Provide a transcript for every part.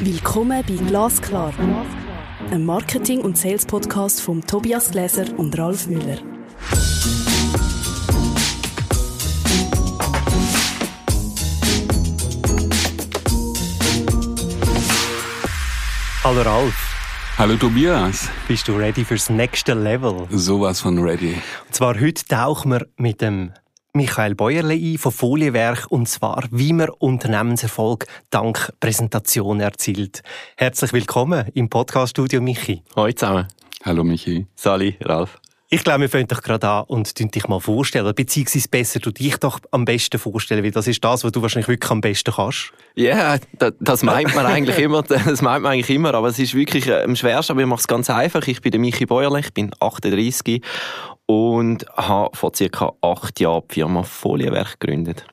Willkommen bei Glasklar, einem Marketing- und Sales-Podcast von Tobias Gläser und Ralf Müller. Hallo Ralf. Hallo Tobias. Bist du ready fürs nächste Level? Sowas von ready. Und zwar heute tauchen wir mit dem Michael Bäuerle ein von Folienwerk und zwar, wie man Unternehmenserfolg dank Präsentation erzielt. Herzlich willkommen im Podcaststudio Michi. Hallo zusammen. Hallo Michi. Sali, Ralf. Ich glaube, wir fangen doch gerade an und dich mal vorstellen. Beziehungsweise besser du dich doch am besten vorstellen, weil das ist das, was du wahrscheinlich wirklich am besten kannst. Ja, yeah, das, das, meint man eigentlich immer, das meint man eigentlich immer, aber es ist wirklich äh, am schwersten, aber ich mache es ganz einfach. Ich bin der Michi Bäuerle, ich bin 38 und habe vor circa acht Jahren die Firma Folienwerk gegründet.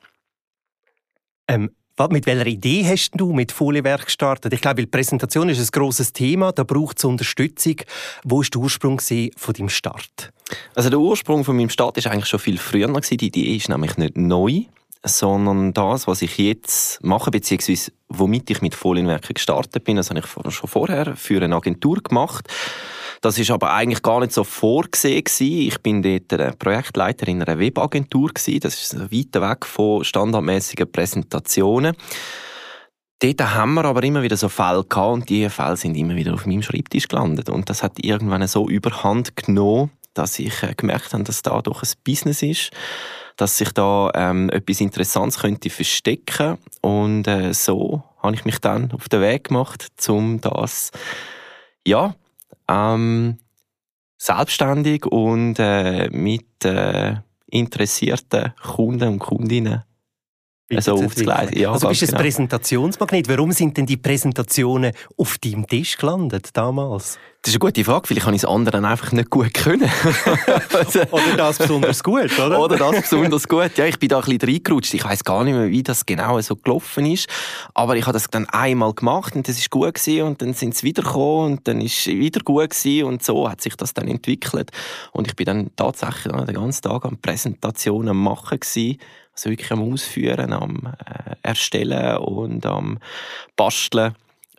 Ähm, mit welcher Idee hast du mit Folienwerk gestartet? Ich glaube, die Präsentation ist ein grosses Thema, da braucht es Unterstützung. Wo war der Ursprung von deinem Start? Also der Ursprung von meinem Start ist eigentlich schon viel früher. Die Idee ist nämlich nicht neu, sondern das, was ich jetzt mache, beziehungsweise womit ich mit Folienwerken gestartet bin, das habe ich schon vorher für eine Agentur gemacht. Das ist aber eigentlich gar nicht so vorgesehen gewesen. Ich bin dort Projektleiter in einer Webagentur gewesen. Das ist weit weg von standardmäßigen Präsentationen. Dort haben wir aber immer wieder so Fälle gehabt und diese Fälle sind immer wieder auf meinem Schreibtisch gelandet. Und das hat irgendwann so überhand genommen, dass ich äh, gemerkt habe, dass da doch ein Business ist, dass sich da ähm, etwas Interessantes könnte verstecken. Und äh, so habe ich mich dann auf den Weg gemacht, um das ja ähm, selbstständig und äh, mit äh, interessierten Kunden und Kundinnen also aufzugleisen. Ja, also bist du genau. ein Präsentationsmagnet. Warum sind denn die Präsentationen auf deinem Tisch gelandet damals? Das ist eine gute Frage. Vielleicht habe ich es anderen einfach nicht gut können. oder das besonders gut, oder? Oder das besonders gut. Ja, ich bin da ein bisschen reingerutscht. Ich weiß gar nicht mehr, wie das genau so gelaufen ist. Aber ich habe das dann einmal gemacht und das ist gut gewesen. Und dann sind sie wiedergekommen und dann ist es wieder gut gewesen. Und so hat sich das dann entwickelt. Und ich bin dann tatsächlich den ganzen Tag an Präsentationen machen gewesen also wirklich am Ausführen, am äh, Erstellen und am Basteln.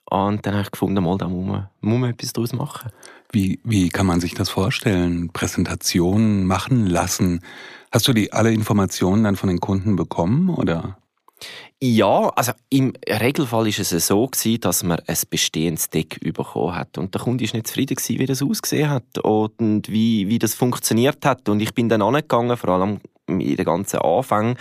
Und dann habe ich gefunden, mal, da muss man, muss man etwas daraus machen. Wie, wie kann man sich das vorstellen? Präsentationen machen lassen? Hast du die alle Informationen dann von den Kunden bekommen, oder? Ja, also im Regelfall ist es so gewesen, dass man ein bestehendes Deck bekommen hat und der Kunde ist nicht zufrieden gewesen, wie das ausgesehen hat und wie, wie das funktioniert hat und ich bin dann angegangen, vor allem in den ganzen Anfang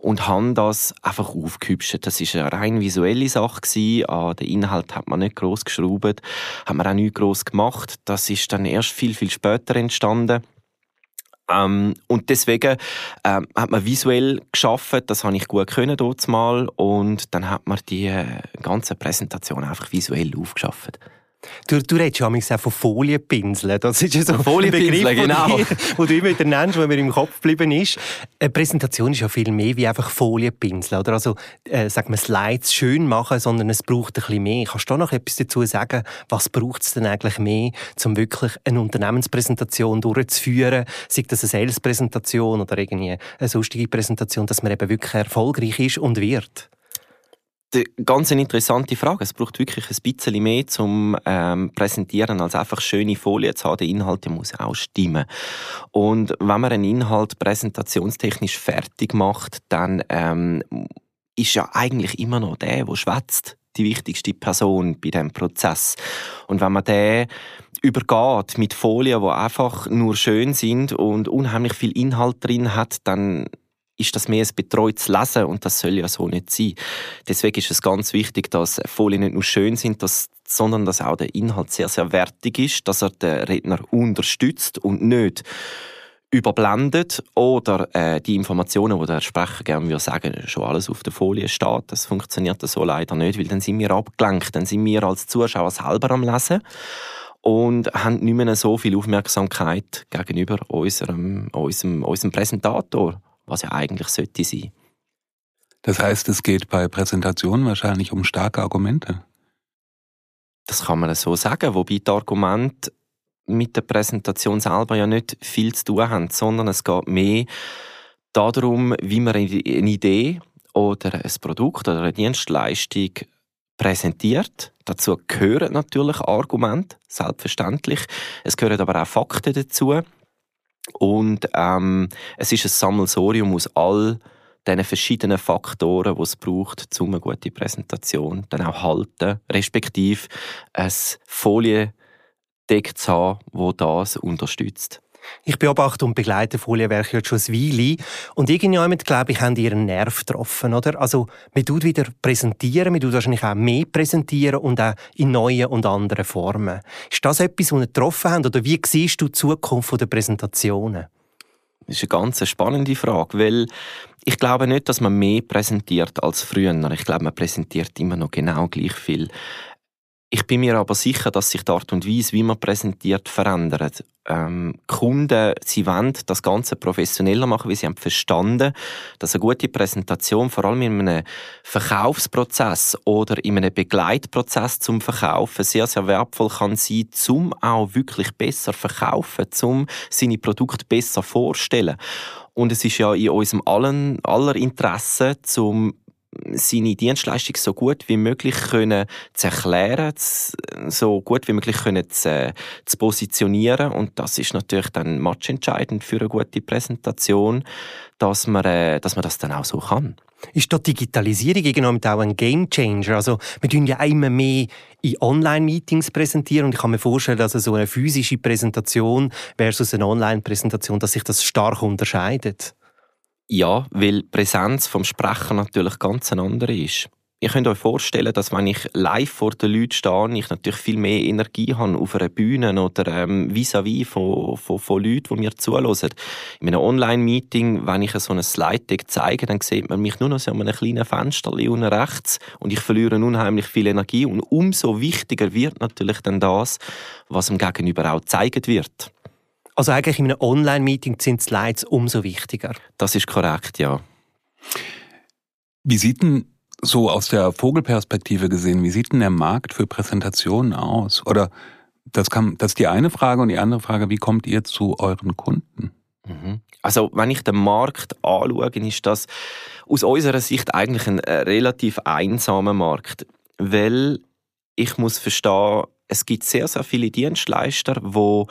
und haben das einfach aufgehübscht. Das ist eine rein visuelle Sache gewesen. An den Inhalt hat man nicht groß geschraubt, hat man auch nicht groß gemacht. Das ist dann erst viel viel später entstanden. Ähm, und deswegen ähm, hat man visuell geschaffen, das habe ich gut können dort mal und dann hat man die äh, ganze Präsentation einfach visuell aufgeschafft. Du, du redest ja auch von Folienpinseln. Das ist ja so ein Begriff, genau. wo du immer wieder nennst, der mir im Kopf geblieben ist. Eine Präsentation ist ja viel mehr wie einfach Folienpinseln. Oder also, äh, sag mal, Slides schön machen, sondern es braucht ein bisschen mehr. Kannst du noch etwas dazu sagen? Was braucht es denn eigentlich mehr, um wirklich eine Unternehmenspräsentation durchzuführen? Sei das eine Sales-Präsentation oder irgendwie eine sonstige Präsentation, dass man eben wirklich erfolgreich ist und wird? Ganz eine interessante Frage. Es braucht wirklich ein bisschen mehr zum ähm, Präsentieren, als einfach schöne Folie zu haben. Der Inhalt muss auch stimmen. Und wenn man einen Inhalt präsentationstechnisch fertig macht, dann ähm, ist ja eigentlich immer noch der, der schwätzt, die wichtigste Person bei dem Prozess. Und wenn man den übergeht mit Folien, die einfach nur schön sind und unheimlich viel Inhalt drin hat, dann ist das mehr ein betreutes Lesen und das soll ja so nicht sein. Deswegen ist es ganz wichtig, dass Folien nicht nur schön sind, dass, sondern dass auch der Inhalt sehr, sehr wertig ist, dass er den Redner unterstützt und nicht überblendet oder äh, die Informationen, die der Sprecher gerne würde sagen, schon alles auf der Folie steht. Das funktioniert so leider nicht, weil dann sind wir abgelenkt, dann sind wir als Zuschauer selber am Lesen und haben nicht mehr so viel Aufmerksamkeit gegenüber unserem, unserem, unserem Präsentator was ja eigentlich sollte sein. Das heißt, es geht bei Präsentationen wahrscheinlich um starke Argumente. Das kann man so sagen, wobei die Argumente mit der Präsentation selber ja nicht viel zu tun haben, sondern es geht mehr darum, wie man eine Idee oder ein Produkt oder eine Dienstleistung präsentiert. Dazu gehören natürlich Argumente, selbstverständlich. Es gehören aber auch Fakten dazu. Und ähm, es ist ein Sammelsorium aus all diesen verschiedenen Faktoren, die es braucht, um eine gute Präsentation dann auch halten, respektive ein Foliendeck zu haben, das das unterstützt. Ich beobachte und begleite Folienwerke jetzt schon ein Weile. Und irgendjemand, glaube ich, haben ihren Nerv getroffen, oder? Also, man tut wieder präsentieren, man tut wahrscheinlich auch mehr präsentieren und auch in neuen und anderen Formen. Ist das etwas, was ihr getroffen habt? Oder wie siehst du die Zukunft der Präsentationen? Das ist eine ganz spannende Frage, weil ich glaube nicht, dass man mehr präsentiert als früher. Ich glaube, man präsentiert immer noch genau gleich viel. Ich bin mir aber sicher, dass sich die Art und Weise, wie man präsentiert, verändert. Ähm, Kunden, sie wollen das Ganze professioneller machen, weil sie haben verstanden, dass eine gute Präsentation vor allem in einem Verkaufsprozess oder in einem Begleitprozess zum Verkaufen sehr, sehr wertvoll kann sein, um auch wirklich besser verkaufen, um seine Produkte besser vorzustellen. Und es ist ja in unserem allen, aller Interesse, zum seine Dienstleistung so gut wie möglich können zu erklären, so gut wie möglich können zu, zu positionieren und das ist natürlich dann matchentscheidend für eine gute Präsentation, dass man, äh, dass man das dann auch so kann. Ist die Digitalisierung irgendwann auch ein Gamechanger? Also wir tun ja immer mehr in Online-Meetings präsentieren und ich kann mir vorstellen, dass so eine physische Präsentation versus eine Online-Präsentation, dass sich das stark unterscheidet. Ja, weil die Präsenz vom Sprecher natürlich ganz eine andere ist. Ihr könnt euch vorstellen, dass wenn ich live vor den Leuten stehe, ich natürlich viel mehr Energie habe auf einer Bühne oder ähm, vis-à-vis von, von, von Leuten, die mir zuhören. In einem Online-Meeting, wenn ich so ein Slide-Deck zeige, dann sieht man mich nur noch so an einem kleinen Fenster unten rechts und ich verliere unheimlich viel Energie und umso wichtiger wird natürlich dann das, was dem Gegenüber auch gezeigt wird. Also eigentlich in einem Online-Meeting sind Slides umso wichtiger. Das ist korrekt, ja. Wie sieht denn so aus der Vogelperspektive gesehen, wie sieht denn der Markt für Präsentationen aus? Oder das, kann, das ist die eine Frage und die andere Frage, wie kommt ihr zu euren Kunden? Mhm. Also wenn ich den Markt anschaue, ist das aus unserer Sicht eigentlich ein äh, relativ einsamer Markt, weil ich muss verstehen, es gibt sehr, sehr viele Dienstleister, die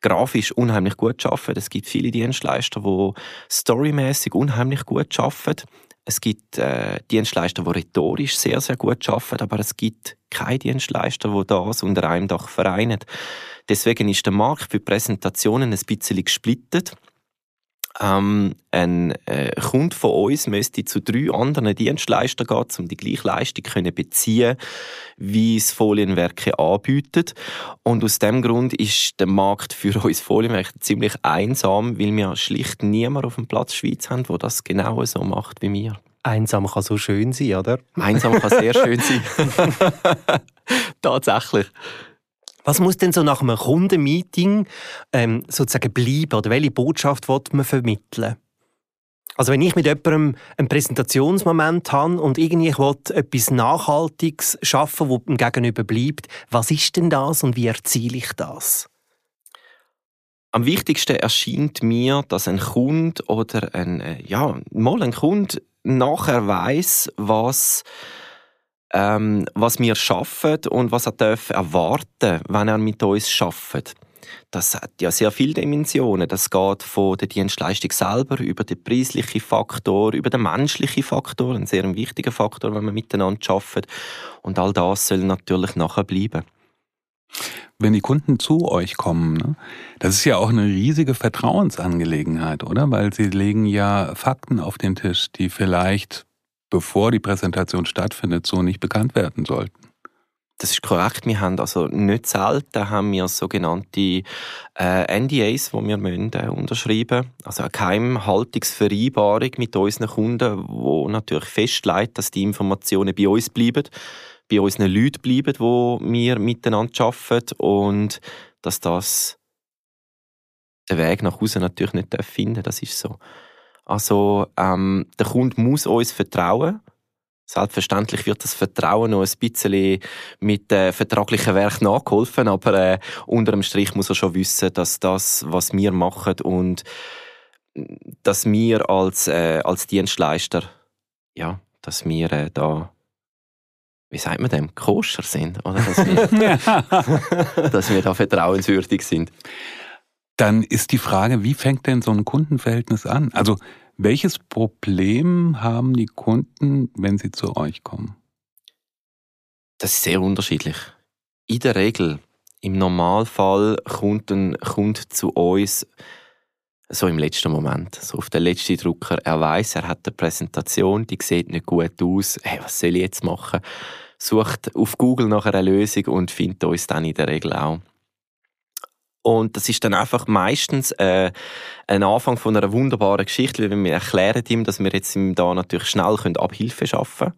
grafisch unheimlich gut arbeiten. Es gibt viele Dienstleister, die storymäßig unheimlich gut arbeiten. Es gibt äh, Dienstleister, die rhetorisch sehr, sehr gut arbeiten, aber es gibt keine Dienstleister, die das unter einem Dach vereinen. Deswegen ist der Markt für Präsentationen ein bisschen gesplittet. Ähm, ein äh, Kunde von uns müsste zu drei anderen Dienstleistern gehen, um die gleiche Leistung zu beziehen, wie es Folienwerke anbietet. Und aus dem Grund ist der Markt für uns Folienwerke ziemlich einsam, weil wir schlicht niemanden auf dem Platz Schweiz haben, der das genau so macht wie wir. Einsam kann so schön sein, oder? Einsam kann sehr schön sein. Tatsächlich. Was muss denn so nach einem Kundenmeeting ähm, sozusagen bleiben oder welche Botschaft will man vermitteln? Also wenn ich mit jemandem einen Präsentationsmoment habe und irgendwie ich will etwas Nachhaltiges schaffen, wo dem Gegenüber bleibt, was ist denn das und wie erziele ich das? Am wichtigsten erscheint mir, dass ein Kunde oder ein, äh, ja, mal ein Kunde nachher weiß, was ähm, was wir schaffen und was er darf erwarten, wenn er mit uns schafft. Das hat ja sehr viele Dimensionen. Das geht von der Dienstleistung selber über den preislichen Faktor, über den menschlichen Faktor, ein sehr wichtiger Faktor, wenn man miteinander arbeitet. Und all das soll natürlich nachher bleiben. Wenn die Kunden zu euch kommen, ne, das ist ja auch eine riesige Vertrauensangelegenheit, oder? Weil sie legen ja Fakten auf den Tisch, die vielleicht bevor die Präsentation stattfindet, so nicht bekannt werden sollten. Das ist korrekt. Wir haben also nicht selten haben wir sogenannte äh, NDAs, die wir müssen, äh, unterschreiben Also eine Geheimhaltungsvereinbarung mit unseren Kunden, wo natürlich festlegt, dass die Informationen bei uns bleiben, bei unseren Leuten bleiben, wo wir miteinander arbeiten und dass das den Weg nach Hause natürlich nicht finden Das ist so. Also ähm, der Kunde muss uns vertrauen. Selbstverständlich wird das Vertrauen noch ein bisschen mit äh, vertraglichen Werk nachgeholfen, aber äh, unter dem Strich muss er schon wissen, dass das, was wir machen und dass wir als, äh, als Dienstleister, ja, dass wir äh, da wie sagt man dem, koscher sind. Oder dass wir, dass wir da vertrauenswürdig sind. Dann ist die Frage, wie fängt denn so ein Kundenverhältnis an? Also welches Problem haben die Kunden, wenn sie zu euch kommen? Das ist sehr unterschiedlich. In der Regel, im Normalfall kommt ein Kunde zu uns so im letzten Moment, so auf den letzten Drucker. Er weiß, er hat eine Präsentation, die sieht nicht gut aus. Hey, was soll ich jetzt machen? Sucht auf Google nach einer Lösung und findet uns dann in der Regel auch. Und das ist dann einfach meistens äh, ein Anfang von einer wunderbaren Geschichte, weil wir erklären ihm, dass wir jetzt ihm da natürlich schnell Abhilfe schaffen können.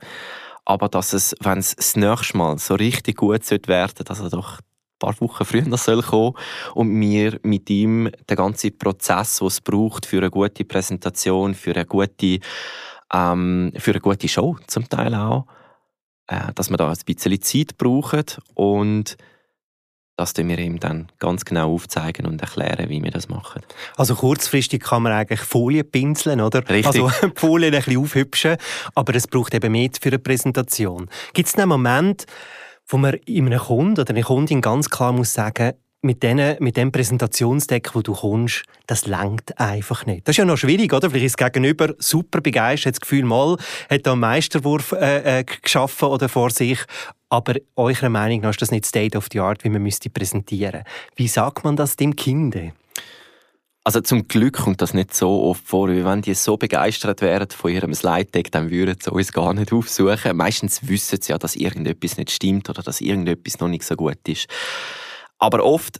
Aber dass es, wenn es das nächste Mal so richtig gut werden sollte, dass er doch paar Wochen früher soll kommen und wir mit ihm den ganzen Prozess, den es braucht für eine gute Präsentation, für eine gute, ähm, für eine gute Show zum Teil auch, äh, dass wir da ein bisschen Zeit brauchen und das wir ihm dann ganz genau aufzeigen und erklären, wie wir das machen. Also kurzfristig kann man eigentlich Folien pinseln, oder? Richtig. Also die Folien ein bisschen aufhübschen, aber es braucht eben mehr für eine Präsentation. Gibt es einen Moment, wo man einem Kunden oder einer Kundin ganz klar muss sagen, mit, denen, mit dem Präsentationsdeck, wo du kommst, das langt einfach nicht. Das ist ja noch schwierig, oder? Vielleicht ist das Gegenüber super begeistert, hat das Gefühl, mal hat da einen Meisterwurf äh, äh, geschaffen oder vor sich. Aber eurer Meinung nach ist das nicht State of the Art, wie man müsste präsentieren. Wie sagt man das dem Kind? Also zum Glück kommt das nicht so oft vor, weil wenn die so begeistert wären von ihrem Slide-Deck, dann würden sie uns gar nicht aufsuchen. Meistens wissen sie ja, dass irgendetwas nicht stimmt oder dass irgendetwas noch nicht so gut ist. Aber oft,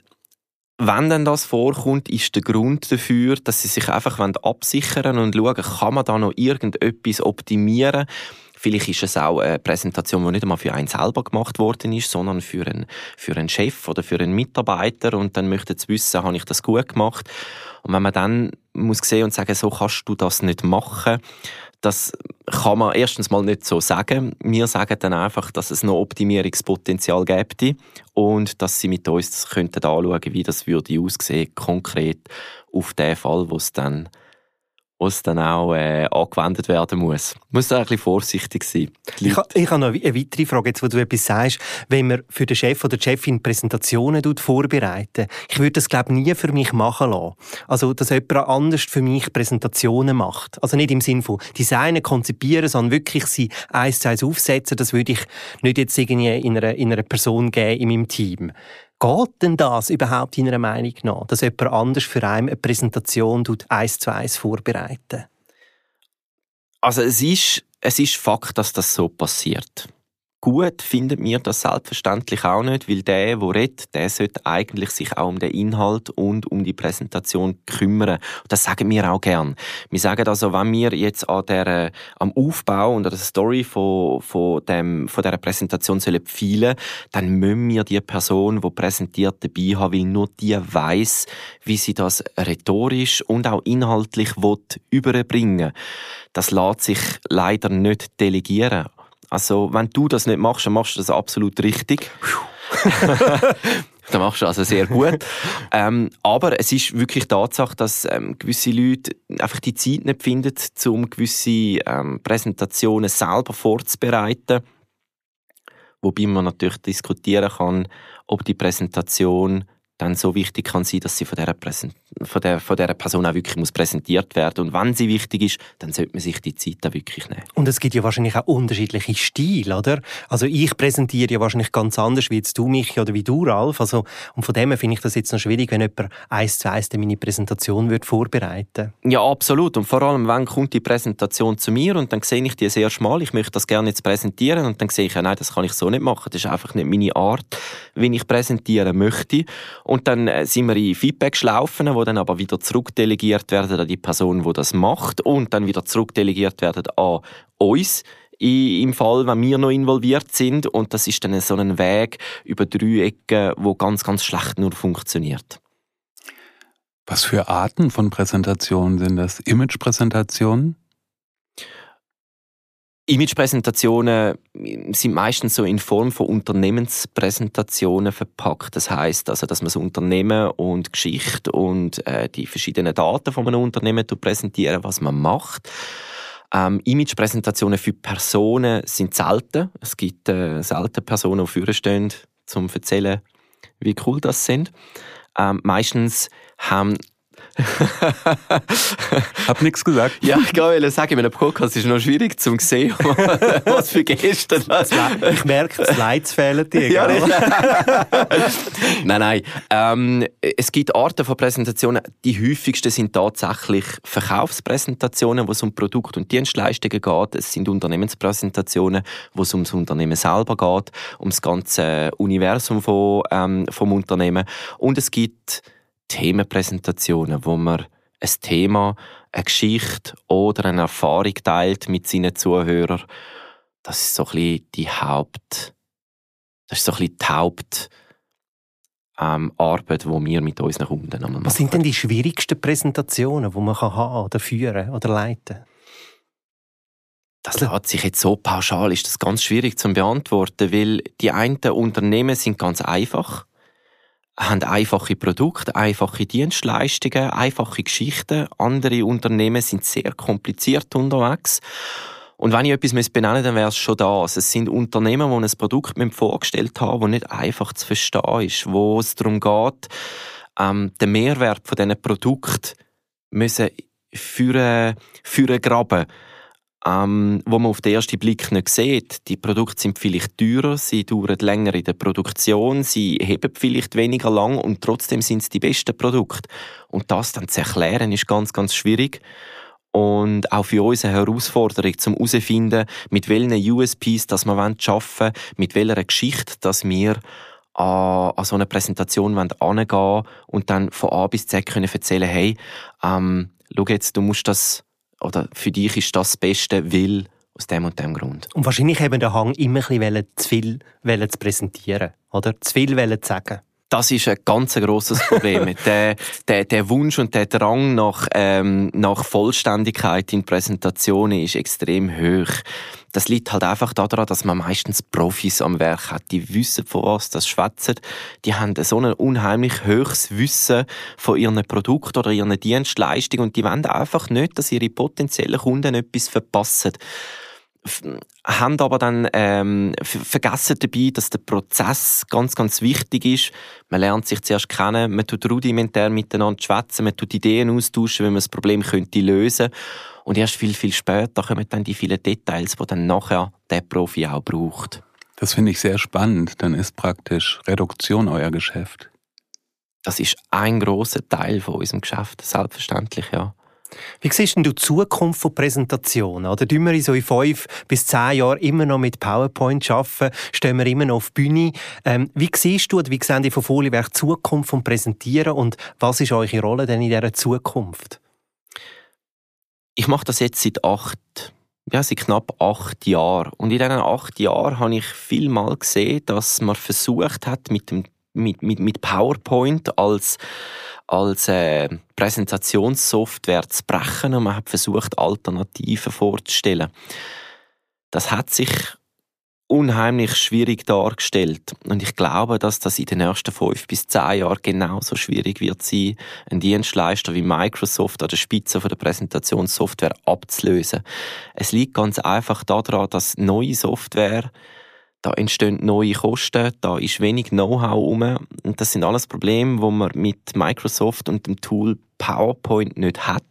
wenn dann das vorkommt, ist der Grund dafür, dass sie sich einfach absichern und schauen, kann man da noch irgendetwas optimieren Vielleicht ist es auch eine Präsentation, die nicht einmal für einen selber gemacht worden ist, sondern für einen, für einen Chef oder für einen Mitarbeiter. Und dann möchten sie wissen, habe ich das gut gemacht? Und wenn man dann muss sehen und sagen, so kannst du das nicht machen, das kann man erstens mal nicht so sagen. Wir sagen dann einfach, dass es noch Optimierungspotenzial gäbe und dass sie mit uns das könnten anschauen, wie das würde aussehen, konkret auf den Fall, wo es dann was dann auch äh, angewendet werden muss. Man muss da ein bisschen vorsichtig sein. Ich, ich habe noch eine weitere Frage, jetzt, wo du etwas sagst. Wenn man für den Chef oder die Chefin Präsentationen vorbereiten ich würde das, glaube nie für mich machen lassen. Also, dass jemand anders für mich Präsentationen macht. Also nicht im Sinne von Designen, konzipieren, sondern wirklich sie eins zu eins aufsetzen. Das würde ich nicht jetzt irgendwie in einer, in einer Person geben in meinem Team. Geht denn das überhaupt in einer Meinung nach, dass jemand anders für einen eine Präsentation eins zu eins vorbereiten? Also es ist, es ist Fakt, dass das so passiert. Gut findet mir das selbstverständlich auch nicht, weil der, der redet, der sollte eigentlich sich auch um den Inhalt und um die Präsentation kümmern. Das sagen wir auch gern. Wir sagen also, wenn wir jetzt an der, am Aufbau und an der Story von, von, dem, von dieser Präsentation sollen pfeilen, dann müssen wir die Person, die präsentiert, dabei haben, weil nur die weiß, wie sie das rhetorisch und auch inhaltlich überbringen Das lässt sich leider nicht delegieren. Also, wenn du das nicht machst, dann machst du das absolut richtig. dann machst du also sehr gut. ähm, aber es ist wirklich Tatsache, dass ähm, gewisse Leute einfach die Zeit nicht finden, um gewisse ähm, Präsentationen selber vorzubereiten. Wobei man natürlich diskutieren kann, ob die Präsentation dann so wichtig kann sein, dass sie von dieser, Präsent von der, von dieser Person auch wirklich muss präsentiert werden Und wenn sie wichtig ist, dann sollte man sich die Zeit da wirklich nehmen. Und es gibt ja wahrscheinlich auch unterschiedliche Stile, oder? Also ich präsentiere ja wahrscheinlich ganz anders wie jetzt du mich oder wie du, Ralf. Also, und von dem finde ich das jetzt noch schwierig, wenn jemand eins zu eins meine Präsentation wird vorbereiten Ja, absolut. Und vor allem, wenn kommt die Präsentation zu mir und dann sehe ich die das erste Mal, ich möchte das gerne jetzt präsentieren und dann sehe ich, ja, nein, das kann ich so nicht machen. Das ist einfach nicht meine Art, wie ich präsentieren möchte. Und dann äh, sind wir in Feedback-Schlaufen, wo dann aber wieder zurückdelegiert werden an die Person, die das macht und dann wieder zurückdelegiert werden an uns im Fall, wenn wir noch involviert sind. Und das ist dann so ein Weg über drei Ecken, wo ganz, ganz schlecht nur funktioniert. Was für Arten von Präsentationen sind das? Imagepräsentationen? Imagepräsentationen sind meistens so in Form von Unternehmenspräsentationen verpackt. Das heißt also, dass man das Unternehmen und Geschichte und äh, die verschiedenen Daten von einem Unternehmen präsentieren, was man macht. Ähm, Imagepräsentationen für Personen sind selten. Es gibt äh, selten Personen, die vorne um zu erzählen, wie cool das sind. Ähm, meistens haben Hab nichts gesagt. Ja, ich wollte sagen, in einem Podcast ist es noch schwierig zu sehen, was für Gäste das Ich merke, die Slides fehlen dir. Ja, nein, nein. Ähm, es gibt Arten von Präsentationen. Die häufigsten sind tatsächlich Verkaufspräsentationen, wo es um Produkt- und Dienstleistungen geht. Es sind Unternehmenspräsentationen, wo es um das Unternehmen selber geht, um das ganze Universum von, ähm, vom Unternehmen. Und es gibt Themenpräsentationen, wo man ein Thema, eine Geschichte oder eine Erfahrung teilt mit seinen Zuhörern. Das ist so ein bisschen die Haupt, das ist so ein bisschen die Haupt ähm, Arbeit, die wir mit unseren Kunden machen. Was sind denn die schwierigsten Präsentationen, die man kann haben oder führen oder leiten? Das lässt sich jetzt so pauschal, ist das ganz schwierig zu beantworten, weil die einen Unternehmen sind ganz einfach haben einfache Produkte, einfache Dienstleistungen, einfache Geschichten. Andere Unternehmen sind sehr kompliziert unterwegs. Und wenn ich etwas benennen dann wäre es schon das. Es sind Unternehmen, die ein Produkt mir vorgestellt haben, das nicht einfach zu verstehen ist, wo es darum geht, ähm, den Mehrwert von diesen Produkten müssen für, für graben ähm, wo man auf den ersten Blick nicht sieht. Die Produkte sind vielleicht teurer, sie dauern länger in der Produktion, sie heben vielleicht weniger lang und trotzdem sind es die besten Produkte. Und das dann zu erklären, ist ganz, ganz schwierig. Und auch für uns eine Herausforderung, zum herauszufinden, mit welchen USPs das wir arbeiten wollen, mit welcher Geschichte dass wir an, an so eine Präsentation angehen und dann von A bis Z können erzählen, hey, ähm, schau jetzt, du musst das oder für dich ist das das Beste, weil aus dem und dem Grund. Und wahrscheinlich haben der Hang immer ein bisschen zu viel zu präsentieren, oder? Zu viel zu sagen. Das ist ein ganz grosses Problem. der, der, der Wunsch und der Drang nach, ähm, nach Vollständigkeit in Präsentationen ist extrem hoch. Das liegt halt einfach daran, dass man meistens Profis am Werk hat. Die wissen, von was das schwätzen. Die haben so ein unheimlich hohes Wissen von ihren Produkten oder ihren Dienstleistungen und die wollen einfach nicht, dass ihre potenziellen Kunden etwas verpassen haben aber dann ähm, vergessen dabei, dass der Prozess ganz, ganz wichtig ist. Man lernt sich zuerst kennen, man tut rudimentär miteinander schwätzen, man tut Ideen austauschen, wie man das Problem könnte lösen und erst viel, viel später kommen dann die vielen Details, die dann nachher der Profi auch braucht. Das finde ich sehr spannend. Dann ist praktisch Reduktion euer Geschäft. Das ist ein großer Teil von unserem Geschäft, selbstverständlich, ja. Wie siehst du die Zukunft von Präsentationen? Oder tun wir so in fünf bis zehn Jahren immer noch mit PowerPoint arbeiten? Stehen wir immer noch auf die Bühne? Ähm, wie siehst du oder wie sehen die von Folienwerk die Zukunft vom Präsentieren und was ist eure Rolle denn in dieser Zukunft? Ich mache das jetzt seit acht ja, seit knapp acht Jahren. Und in diesen acht Jahren habe ich viel mal gesehen, dass man versucht hat, mit, dem, mit, mit, mit PowerPoint als als äh, Präsentationssoftware zu brechen und man hat versucht, Alternativen vorzustellen. Das hat sich unheimlich schwierig dargestellt. Und ich glaube, dass das in den nächsten fünf bis zehn Jahren genauso schwierig wird sein, einen Dienstleister wie Microsoft an der Spitze von der Präsentationssoftware abzulösen. Es liegt ganz einfach daran, dass neue Software da entstehen neue Kosten, da ist wenig Know-how rum. Und das sind alles Probleme, die man mit Microsoft und dem Tool PowerPoint nicht hat.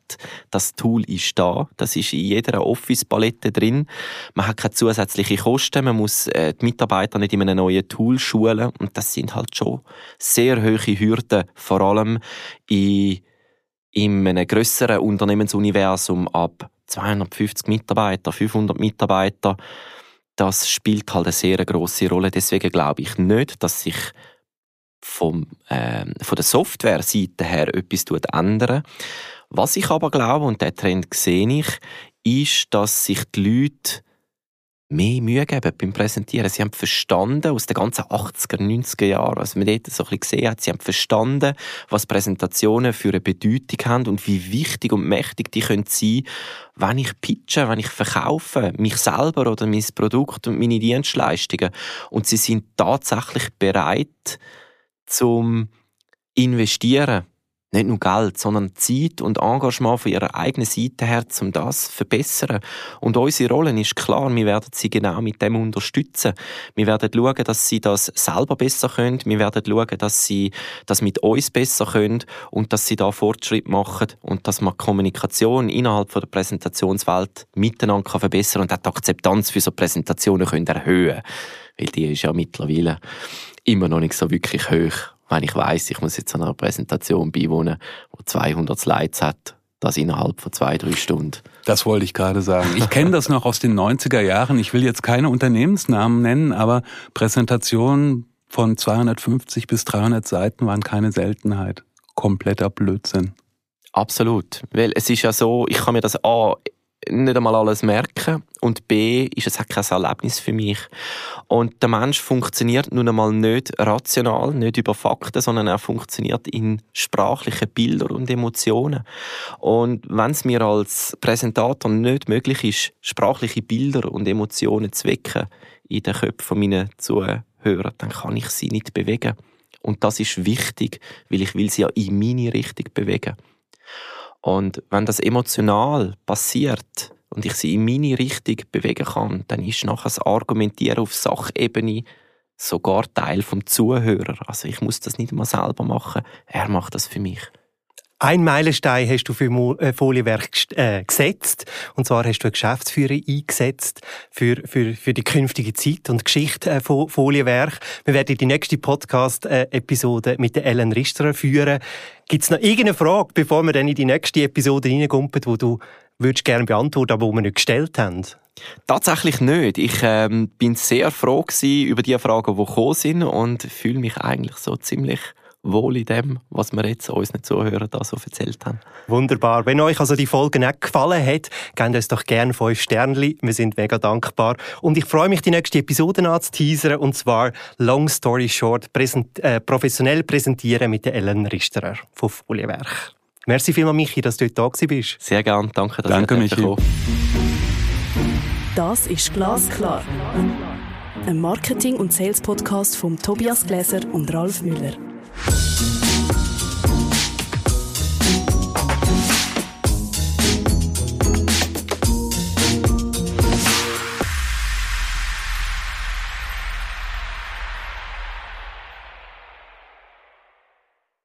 Das Tool ist da, das ist in jeder Office-Palette drin. Man hat keine zusätzlichen Kosten, man muss äh, die Mitarbeiter nicht in einem neuen Tool schulen. Und das sind halt schon sehr hohe Hürden, vor allem in, in einem grösseren Unternehmensuniversum ab 250 Mitarbeiter, 500 Mitarbeiter das spielt halt eine sehr große Rolle. Deswegen glaube ich nicht, dass sich vom, äh, von der Software-Seite her etwas ändern Was ich aber glaube, und den Trend sehe ich, ist, dass sich die Leute mehr Mühe geben beim Präsentieren. Sie haben verstanden, aus den ganzen 80er, 90er Jahren, was man dort so ein bisschen gesehen hat, sie haben verstanden, was Präsentationen für eine Bedeutung haben und wie wichtig und mächtig die können sein, wenn ich pitche, wenn ich verkaufe, mich selber oder mein Produkt und meine Dienstleistungen. Und sie sind tatsächlich bereit zum investieren nicht nur Geld, sondern Zeit und Engagement von ihrer eigenen Seite her, um das zu verbessern. Und unsere Rolle ist klar, wir werden sie genau mit dem unterstützen. Wir werden schauen, dass sie das selber besser können. Wir werden schauen, dass sie das mit uns besser können und dass sie da Fortschritt machen und dass man Kommunikation innerhalb der Präsentationswelt miteinander kann verbessern und auch die Akzeptanz für so Präsentationen können erhöhen. Weil die ist ja mittlerweile immer noch nicht so wirklich hoch wenn ich weiß, ich muss jetzt einer Präsentation beiwohnen, die 200 Slides hat, das innerhalb von zwei, drei Stunden. Das wollte ich gerade sagen. Ich kenne das noch aus den 90er Jahren. Ich will jetzt keine Unternehmensnamen nennen, aber Präsentationen von 250 bis 300 Seiten waren keine Seltenheit. Kompletter Blödsinn. Absolut. Weil es ist ja so, ich kann mir das A nicht einmal alles merken und B ist es kein Erlebnis für mich. Und der Mensch funktioniert nun einmal nicht rational, nicht über Fakten, sondern er funktioniert in sprachlichen Bildern und Emotionen. Und wenn es mir als Präsentator nicht möglich ist, sprachliche Bilder und Emotionen zu wecken in den Köpfen meiner Zuhörer, dann kann ich sie nicht bewegen. Und das ist wichtig, weil ich will sie ja in meine Richtung bewegen. Und wenn das emotional passiert und ich sie in meine Richtung bewegen kann, dann ist nachher das Argumentieren auf Sachebene sogar Teil vom Zuhörer. Also ich muss das nicht mal selber machen, er macht das für mich. Ein Meilenstein hast du für äh, Folienwerk äh, gesetzt. Und zwar hast du einen Geschäftsführer eingesetzt für, für, für die künftige Zeit und Geschichte äh, von Folienwerk. Wir werden die nächste Podcast-Episode mit Ellen Risterer führen. Gibt es noch irgendeine Frage, bevor wir dann in die nächste Episode reingumpen, die du würdest gerne beantworten, aber die wir nicht gestellt haben? Tatsächlich nicht. Ich ähm, bin sehr froh über die Fragen, die gekommen sind und fühle mich eigentlich so ziemlich wohl in dem, was wir jetzt unseren Zuhörern da so erzählt haben. Wunderbar. Wenn euch also die Folge nicht gefallen hat, gebt uns doch gerne fünf Sternchen. Wir sind mega dankbar. Und ich freue mich, die nächste Episode anzuteasern, und zwar Long Story Short, präsent, äh, professionell präsentieren mit der Ellen Risterer von Folienwerk. Merci vielmals, Michi, dass du heute da bist. Sehr gerne. Danke, dass Danke, Michi. Das ist Glasklar. Ein Marketing- und Sales-Podcast von Tobias Gläser und Ralf Müller. Thank